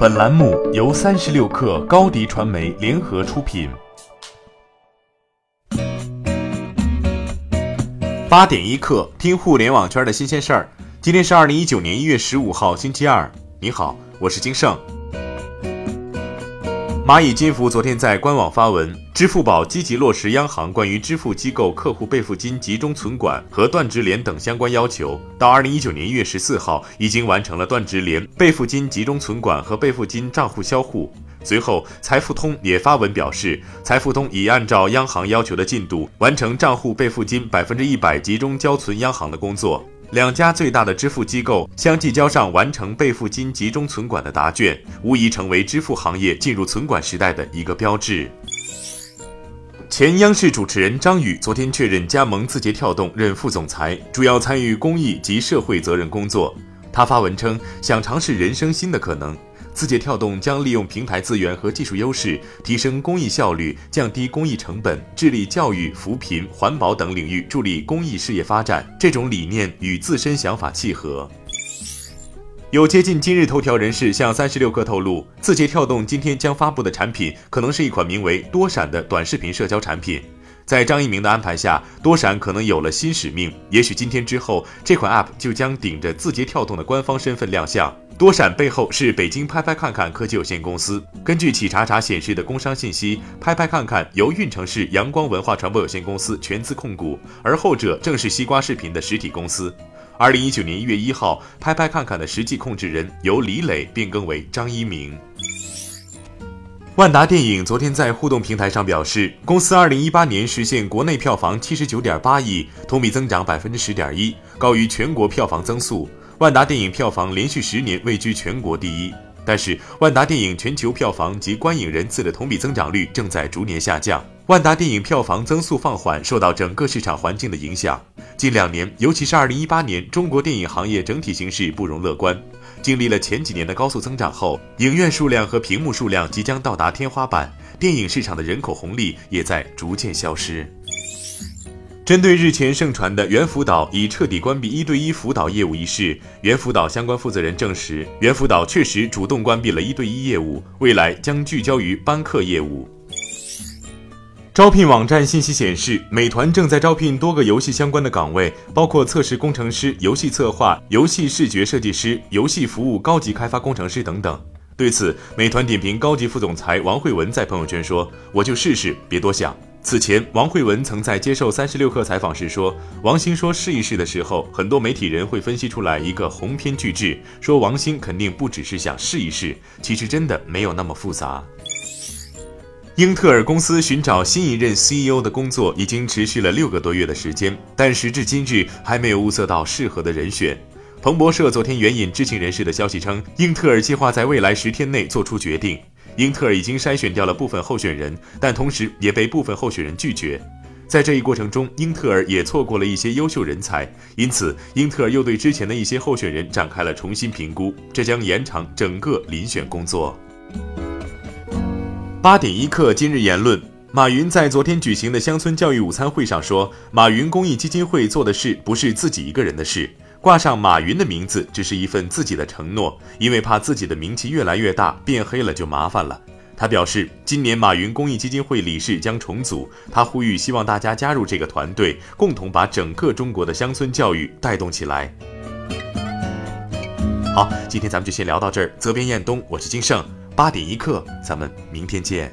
本栏目由三十六氪高低传媒联合出品。八点一刻，听互联网圈的新鲜事儿。今天是二零一九年一月十五号，星期二。你好，我是金盛。蚂蚁金服昨天在官网发文，支付宝积极落实央行关于支付机构客户备付金集中存管和断直连等相关要求。到二零一九年一月十四号，已经完成了断直连、备付金集中存管和备付金账户销户。随后，财付通也发文表示，财付通已按照央行要求的进度，完成账户备付金百分之一百集中交存央行的工作。两家最大的支付机构相继交上完成备付金集中存管的答卷，无疑成为支付行业进入存管时代的一个标志。前央视主持人张宇昨天确认加盟字节跳动任副总裁，主要参与公益及社会责任工作。他发文称，想尝试人生新的可能。字节跳动将利用平台资源和技术优势，提升公益效率，降低公益成本，致力教育、扶贫、环保等领域助力公益事业发展。这种理念与自身想法契合。有接近今日头条人士向三十六氪透露，字节跳动今天将发布的产品可能是一款名为“多闪”的短视频社交产品。在张一鸣的安排下，多闪可能有了新使命。也许今天之后，这款 App 就将顶着字节跳动的官方身份亮相。多闪背后是北京拍拍看看科技有限公司。根据企查查显示的工商信息，拍拍看看由运城市阳光文化传播有限公司全资控股，而后者正是西瓜视频的实体公司。二零一九年一月一号，拍拍看看的实际控制人由李磊变更为张一鸣。万达电影昨天在互动平台上表示，公司二零一八年实现国内票房七十九点八亿，同比增长百分之十点一，高于全国票房增速。万达电影票房连续十年位居全国第一，但是万达电影全球票房及观影人次的同比增长率正在逐年下降。万达电影票房增速放缓，受到整个市场环境的影响。近两年，尤其是二零一八年，中国电影行业整体形势不容乐观。经历了前几年的高速增长后，影院数量和屏幕数量即将到达天花板，电影市场的人口红利也在逐渐消失。针对日前盛传的猿辅导已彻底关闭一对一辅导业务一事，猿辅导相关负责人证实，猿辅导确实主动关闭了一对一业务，未来将聚焦于班课业务。招聘网站信息显示，美团正在招聘多个游戏相关的岗位，包括测试工程师、游戏策划、游戏视觉设计师、游戏服务高级开发工程师等等。对此，美团点评高级副总裁王慧文在朋友圈说：“我就试试，别多想。”此前，王慧文曾在接受三十六氪采访时说，王兴说试一试的时候，很多媒体人会分析出来一个鸿篇巨制，说王兴肯定不只是想试一试，其实真的没有那么复杂。英特尔公司寻找新一任 CEO 的工作已经持续了六个多月的时间，但时至今日还没有物色到适合的人选。彭博社昨天援引知情人士的消息称，英特尔计划在未来十天内做出决定。英特尔已经筛选掉了部分候选人，但同时也被部分候选人拒绝。在这一过程中，英特尔也错过了一些优秀人才，因此英特尔又对之前的一些候选人展开了重新评估，这将延长整个遴选工作。八点一刻，今日言论：马云在昨天举行的乡村教育午餐会上说，马云公益基金会做的事不是自己一个人的事。挂上马云的名字，只是一份自己的承诺，因为怕自己的名气越来越大，变黑了就麻烦了。他表示，今年马云公益基金会理事将重组，他呼吁希望大家加入这个团队，共同把整个中国的乡村教育带动起来。好，今天咱们就先聊到这儿。责编：彦东，我是金盛，八点一刻，咱们明天见。